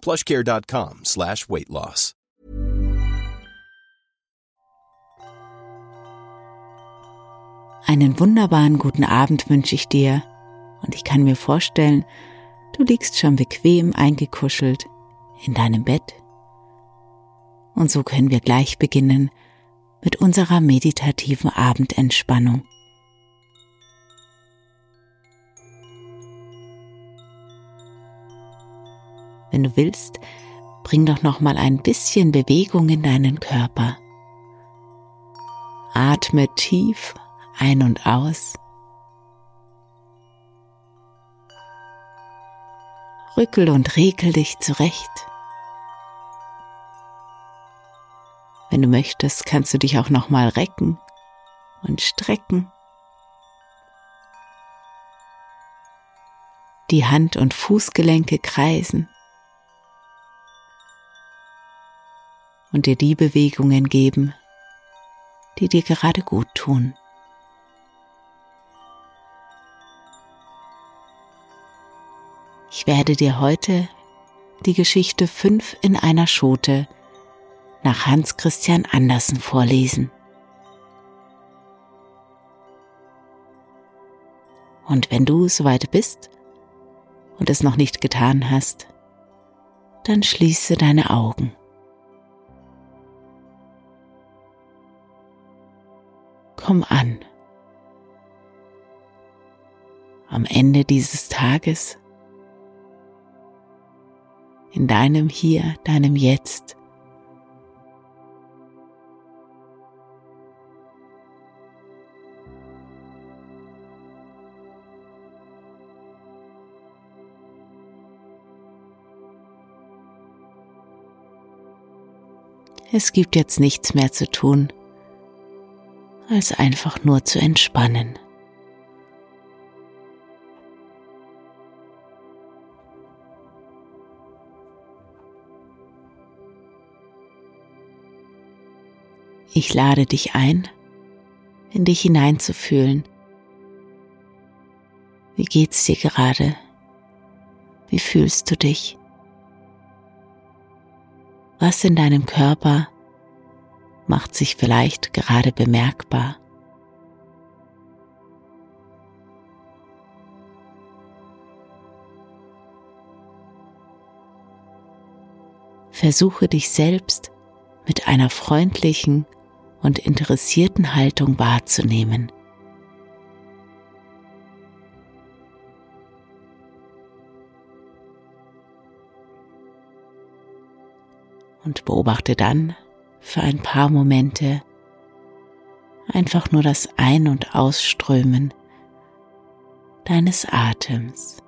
plushcare.com slash weight loss. Einen wunderbaren guten Abend wünsche ich dir und ich kann mir vorstellen, du liegst schon bequem eingekuschelt in deinem Bett. Und so können wir gleich beginnen mit unserer meditativen Abendentspannung. Wenn du willst, bring doch noch mal ein bisschen Bewegung in deinen Körper. Atme tief ein und aus. Rückel und regel dich zurecht. Wenn du möchtest, kannst du dich auch noch mal recken und strecken. Die Hand- und Fußgelenke kreisen. Und dir die Bewegungen geben, die dir gerade gut tun. Ich werde dir heute die Geschichte 5 in einer Schote nach Hans Christian Andersen vorlesen. Und wenn du soweit bist und es noch nicht getan hast, dann schließe deine Augen. Komm an. Am Ende dieses Tages, in deinem Hier, deinem Jetzt, Es gibt jetzt nichts mehr zu tun als einfach nur zu entspannen. Ich lade dich ein, in dich hineinzufühlen. Wie geht's dir gerade? Wie fühlst du dich? Was in deinem Körper macht sich vielleicht gerade bemerkbar. Versuche dich selbst mit einer freundlichen und interessierten Haltung wahrzunehmen. Und beobachte dann, für ein paar Momente einfach nur das Ein- und Ausströmen deines Atems.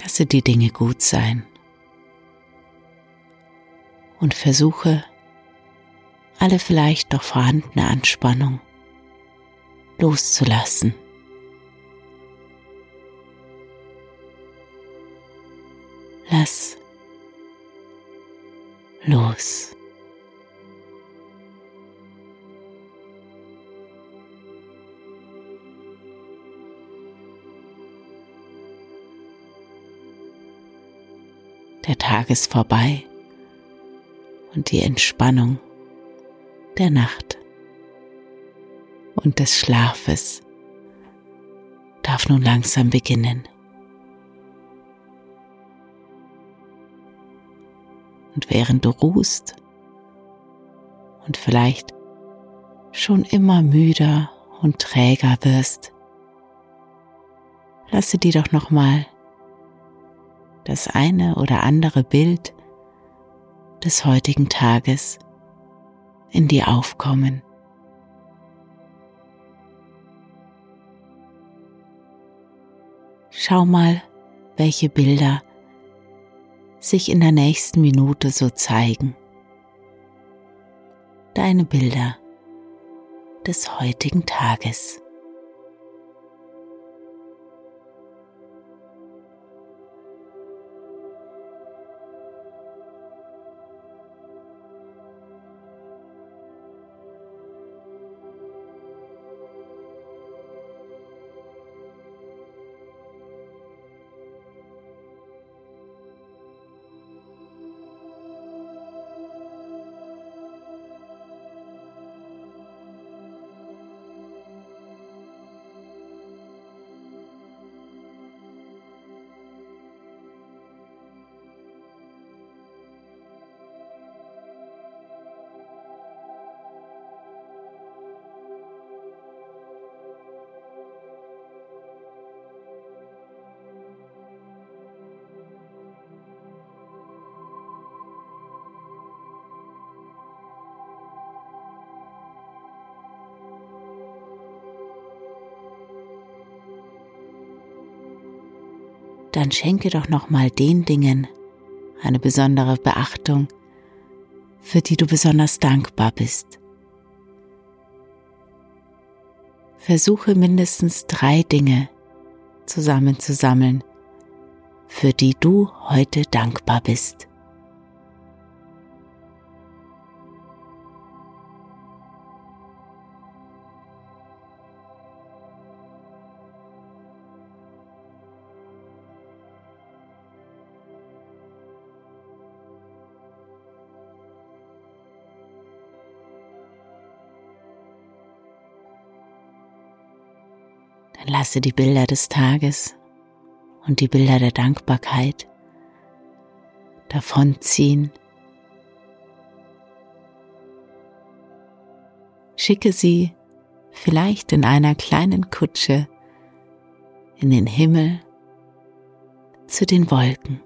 Lasse die Dinge gut sein und versuche, alle vielleicht doch vorhandene Anspannung loszulassen. Lass los. Der Tag ist vorbei und die Entspannung der Nacht und des Schlafes darf nun langsam beginnen. Und während du ruhst und vielleicht schon immer müder und träger wirst, lasse dir doch noch mal das eine oder andere Bild des heutigen Tages in dir aufkommen. Schau mal, welche Bilder sich in der nächsten Minute so zeigen. Deine Bilder des heutigen Tages. Dann schenke doch noch mal den Dingen eine besondere Beachtung, für die du besonders dankbar bist. Versuche mindestens drei Dinge zusammenzusammeln, für die du heute dankbar bist. Dann lasse die Bilder des Tages und die Bilder der Dankbarkeit davonziehen. Schicke sie vielleicht in einer kleinen Kutsche in den Himmel zu den Wolken,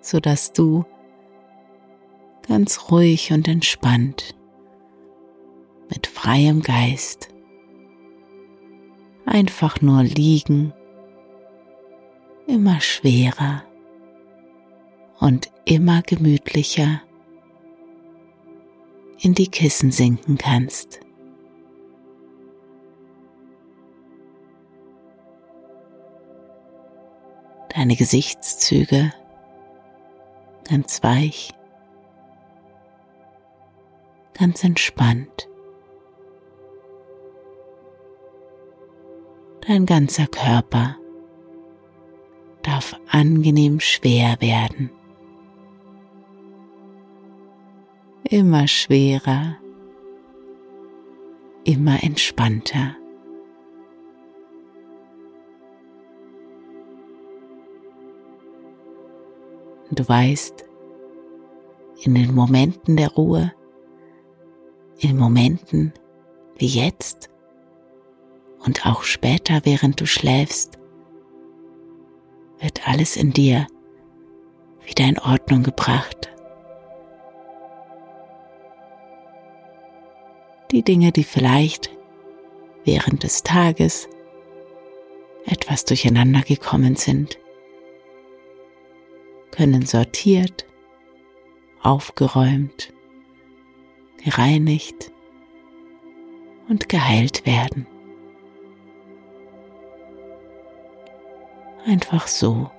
sodass du ganz ruhig und entspannt mit freiem Geist. Einfach nur liegen, immer schwerer und immer gemütlicher in die Kissen sinken kannst. Deine Gesichtszüge ganz weich, ganz entspannt. Dein ganzer Körper darf angenehm schwer werden. Immer schwerer, immer entspannter. Du weißt, in den Momenten der Ruhe, in Momenten wie jetzt, und auch später, während du schläfst, wird alles in dir wieder in Ordnung gebracht. Die Dinge, die vielleicht während des Tages etwas durcheinander gekommen sind, können sortiert, aufgeräumt, gereinigt und geheilt werden. einfach so,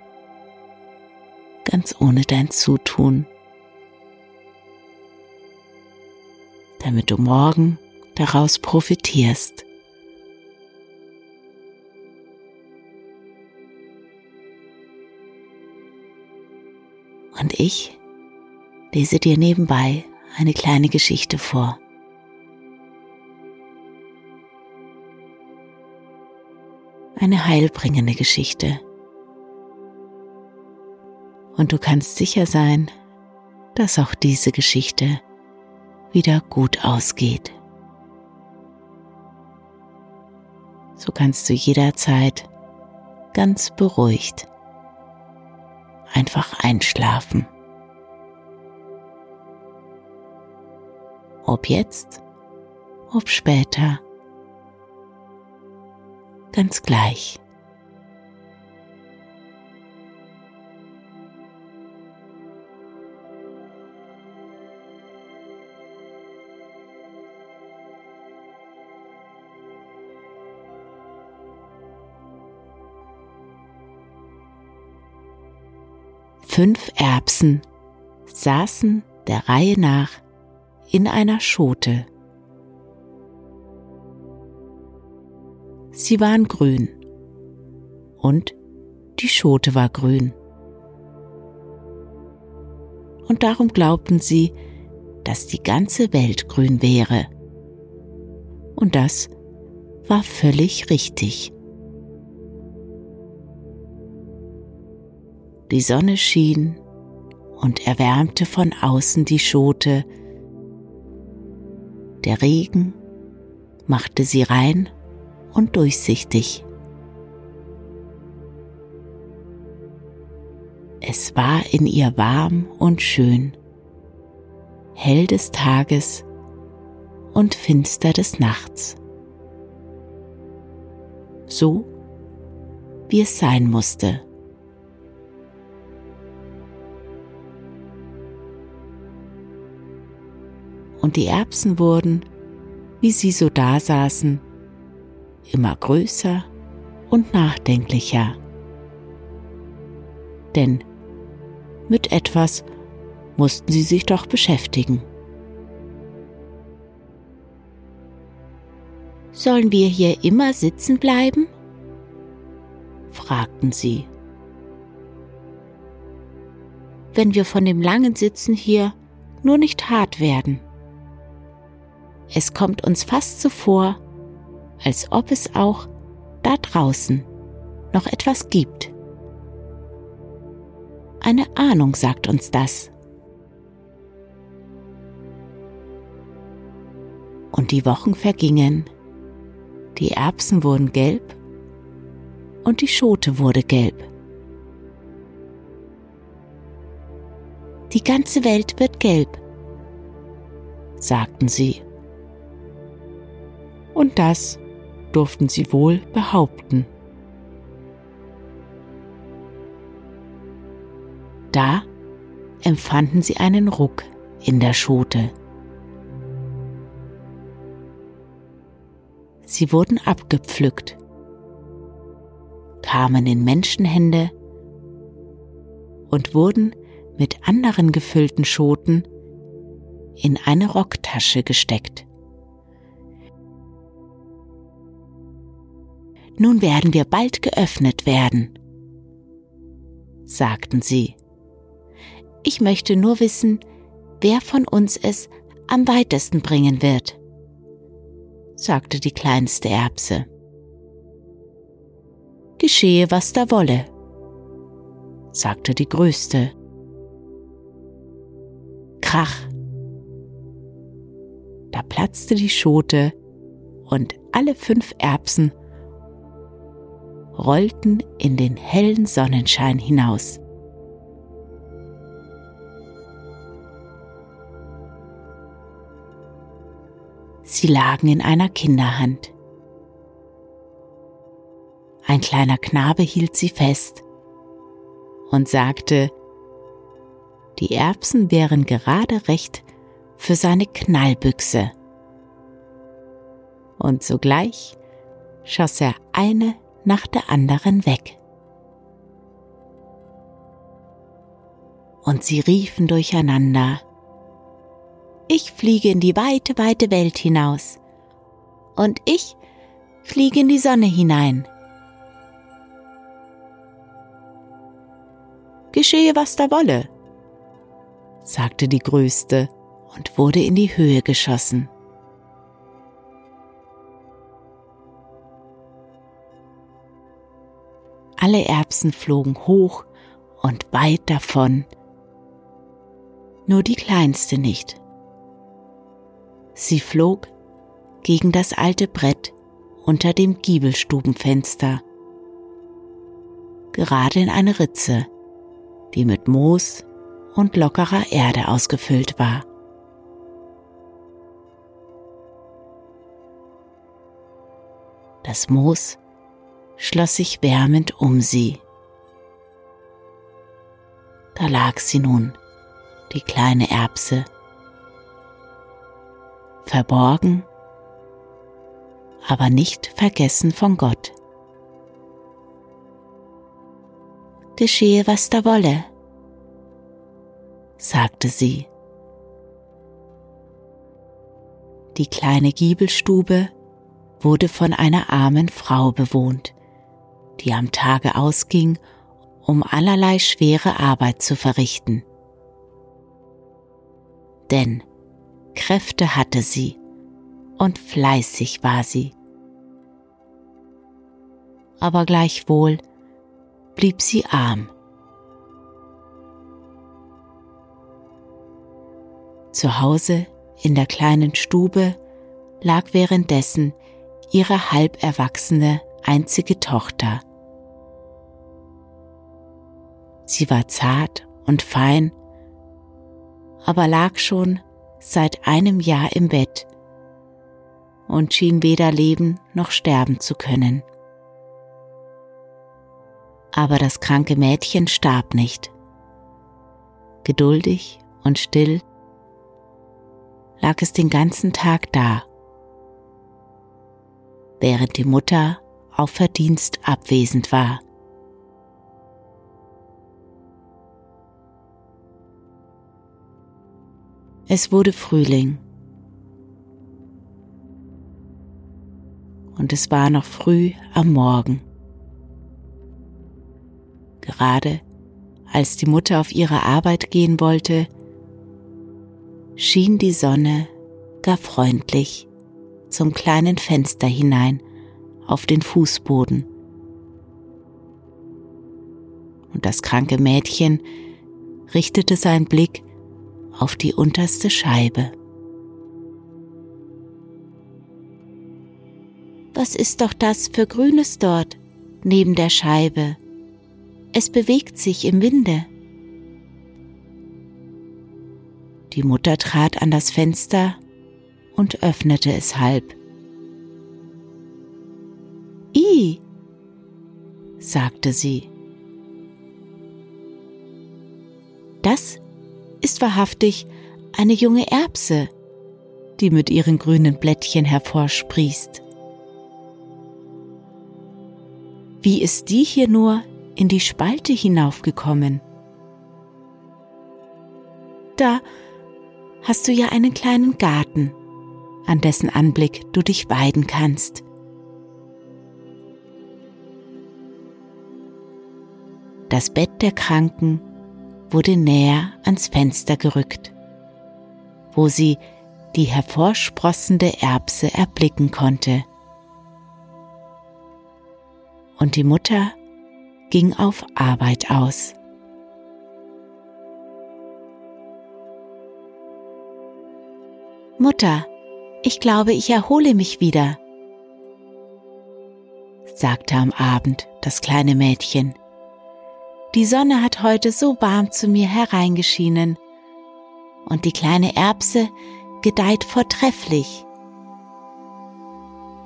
ganz ohne dein Zutun, damit du morgen daraus profitierst. Und ich lese dir nebenbei eine kleine Geschichte vor. Eine heilbringende Geschichte. Und du kannst sicher sein, dass auch diese Geschichte wieder gut ausgeht. So kannst du jederzeit ganz beruhigt einfach einschlafen. Ob jetzt, ob später, ganz gleich. Fünf Erbsen saßen der Reihe nach in einer Schote. Sie waren grün und die Schote war grün. Und darum glaubten sie, dass die ganze Welt grün wäre. Und das war völlig richtig. Die Sonne schien und erwärmte von außen die Schote. Der Regen machte sie rein und durchsichtig. Es war in ihr warm und schön, hell des Tages und finster des Nachts. So wie es sein musste. Und die Erbsen wurden, wie sie so dasaßen, immer größer und nachdenklicher. Denn mit etwas mussten sie sich doch beschäftigen. Sollen wir hier immer sitzen bleiben? fragten sie. Wenn wir von dem langen Sitzen hier nur nicht hart werden. Es kommt uns fast so vor, als ob es auch da draußen noch etwas gibt. Eine Ahnung sagt uns das. Und die Wochen vergingen, die Erbsen wurden gelb und die Schote wurde gelb. Die ganze Welt wird gelb, sagten sie und das durften sie wohl behaupten. Da empfanden sie einen Ruck in der Schote. Sie wurden abgepflückt, kamen in Menschenhände und wurden mit anderen gefüllten Schoten in eine Rocktasche gesteckt. Nun werden wir bald geöffnet werden, sagten sie. Ich möchte nur wissen, wer von uns es am weitesten bringen wird, sagte die kleinste Erbse. Geschehe, was da wolle, sagte die größte. Krach. Da platzte die Schote und alle fünf Erbsen rollten in den hellen Sonnenschein hinaus. Sie lagen in einer Kinderhand. Ein kleiner Knabe hielt sie fest und sagte, die Erbsen wären gerade recht für seine Knallbüchse. Und sogleich schoss er eine nach der anderen weg. Und sie riefen durcheinander, ich fliege in die weite, weite Welt hinaus, und ich fliege in die Sonne hinein. Geschehe, was da wolle, sagte die größte und wurde in die Höhe geschossen. Alle Erbsen flogen hoch und weit davon, nur die kleinste nicht. Sie flog gegen das alte Brett unter dem Giebelstubenfenster, gerade in eine Ritze, die mit Moos und lockerer Erde ausgefüllt war. Das Moos schloss sich wärmend um sie. Da lag sie nun, die kleine Erbse, verborgen, aber nicht vergessen von Gott. Geschehe, was da wolle, sagte sie. Die kleine Giebelstube wurde von einer armen Frau bewohnt, die am Tage ausging, um allerlei schwere Arbeit zu verrichten. Denn Kräfte hatte sie und fleißig war sie. Aber gleichwohl blieb sie arm. Zu Hause in der kleinen Stube lag währenddessen ihre halb erwachsene einzige Tochter. Sie war zart und fein, aber lag schon seit einem Jahr im Bett und schien weder leben noch sterben zu können. Aber das kranke Mädchen starb nicht. Geduldig und still lag es den ganzen Tag da, während die Mutter auf Verdienst abwesend war. Es wurde Frühling. Und es war noch früh am Morgen. Gerade als die Mutter auf ihre Arbeit gehen wollte, schien die Sonne gar freundlich zum kleinen Fenster hinein auf den Fußboden. Und das kranke Mädchen richtete seinen Blick auf die unterste Scheibe. Was ist doch das für Grünes dort neben der Scheibe? Es bewegt sich im Winde. Die Mutter trat an das Fenster und öffnete es halb. I, sagte sie. Das ist wahrhaftig eine junge Erbse, die mit ihren grünen Blättchen hervorsprießt. Wie ist die hier nur in die Spalte hinaufgekommen? Da hast du ja einen kleinen Garten, an dessen Anblick du dich weiden kannst. Das Bett der Kranken wurde näher ans Fenster gerückt, wo sie die hervorsprossende Erbse erblicken konnte. Und die Mutter ging auf Arbeit aus. Mutter, ich glaube, ich erhole mich wieder, sagte am Abend das kleine Mädchen. Die Sonne hat heute so warm zu mir hereingeschienen und die kleine Erbse gedeiht vortrefflich.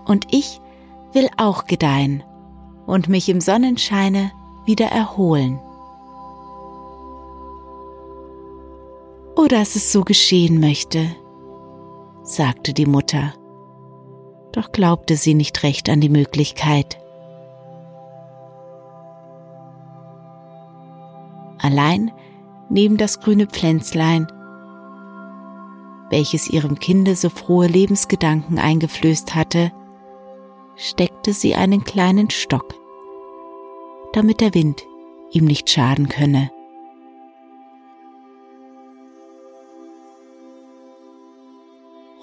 Und ich will auch gedeihen und mich im Sonnenscheine wieder erholen. Oh, dass es so geschehen möchte, sagte die Mutter, doch glaubte sie nicht recht an die Möglichkeit. allein neben das grüne Pflänzlein, welches ihrem Kinde so frohe Lebensgedanken eingeflößt hatte, steckte sie einen kleinen Stock, damit der Wind ihm nicht schaden könne.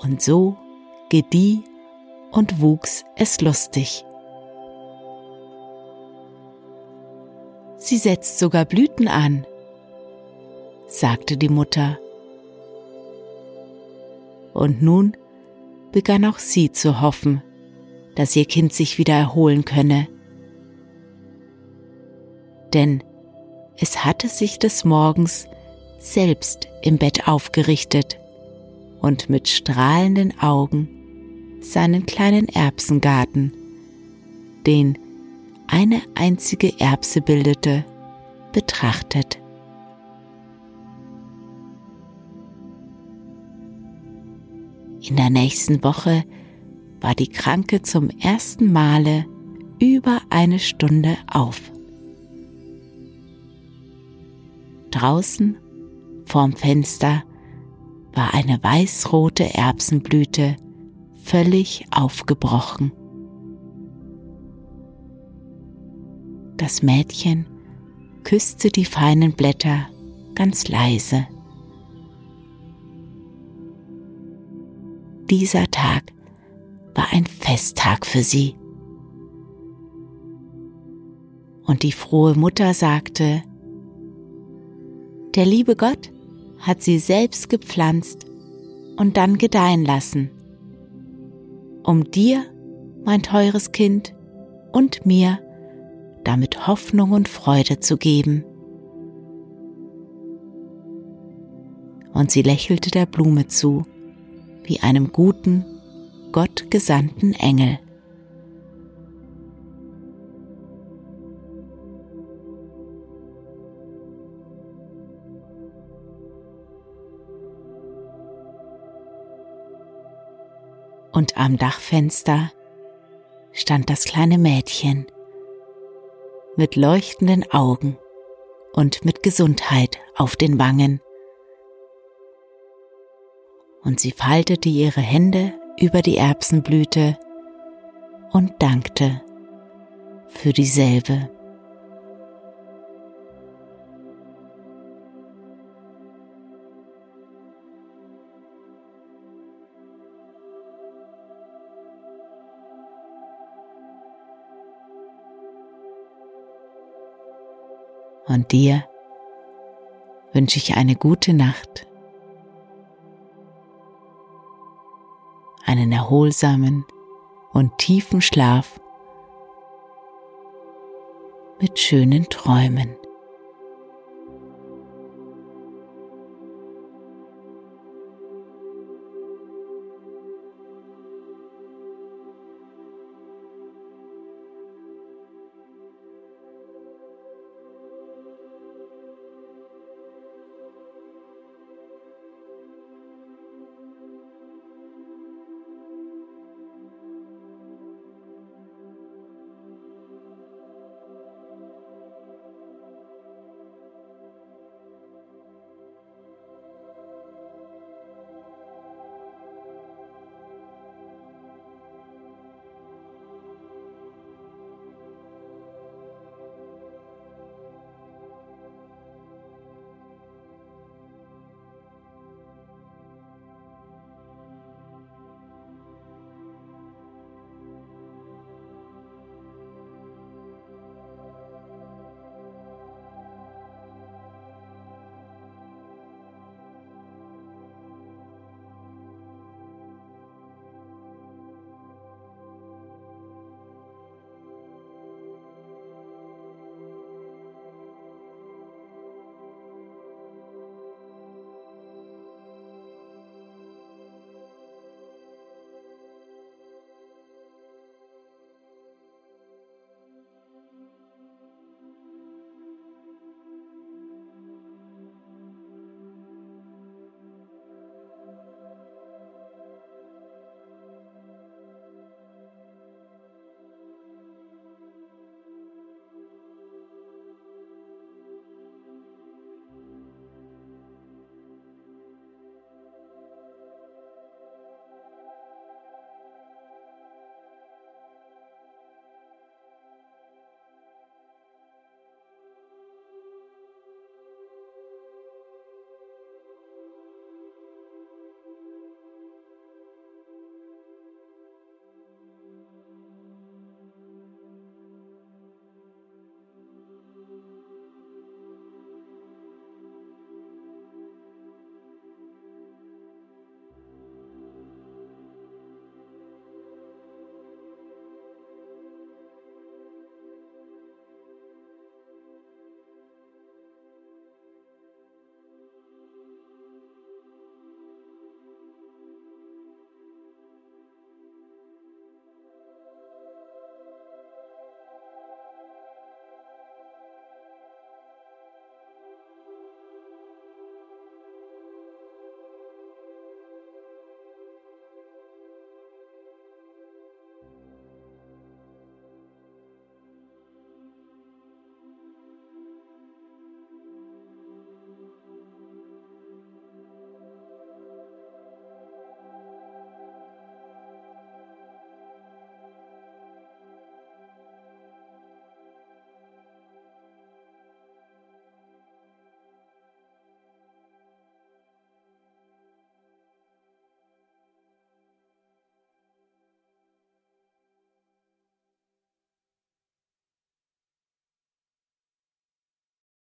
Und so gedieh und wuchs es lustig. Sie setzt sogar Blüten an, sagte die Mutter. Und nun begann auch sie zu hoffen, dass ihr Kind sich wieder erholen könne. Denn es hatte sich des Morgens selbst im Bett aufgerichtet und mit strahlenden Augen seinen kleinen Erbsengarten, den eine einzige Erbse bildete, betrachtet. In der nächsten Woche war die Kranke zum ersten Male über eine Stunde auf. Draußen vorm Fenster war eine weißrote Erbsenblüte völlig aufgebrochen. Das Mädchen küsste die feinen Blätter ganz leise. Dieser Tag war ein Festtag für sie. Und die frohe Mutter sagte, der liebe Gott hat sie selbst gepflanzt und dann gedeihen lassen, um dir, mein teures Kind, und mir damit Hoffnung und Freude zu geben. Und sie lächelte der Blume zu, wie einem guten, gottgesandten Engel. Und am Dachfenster stand das kleine Mädchen mit leuchtenden Augen und mit Gesundheit auf den Wangen. Und sie faltete ihre Hände über die Erbsenblüte und dankte für dieselbe. Und dir wünsche ich eine gute Nacht einen erholsamen und tiefen Schlaf mit schönen Träumen.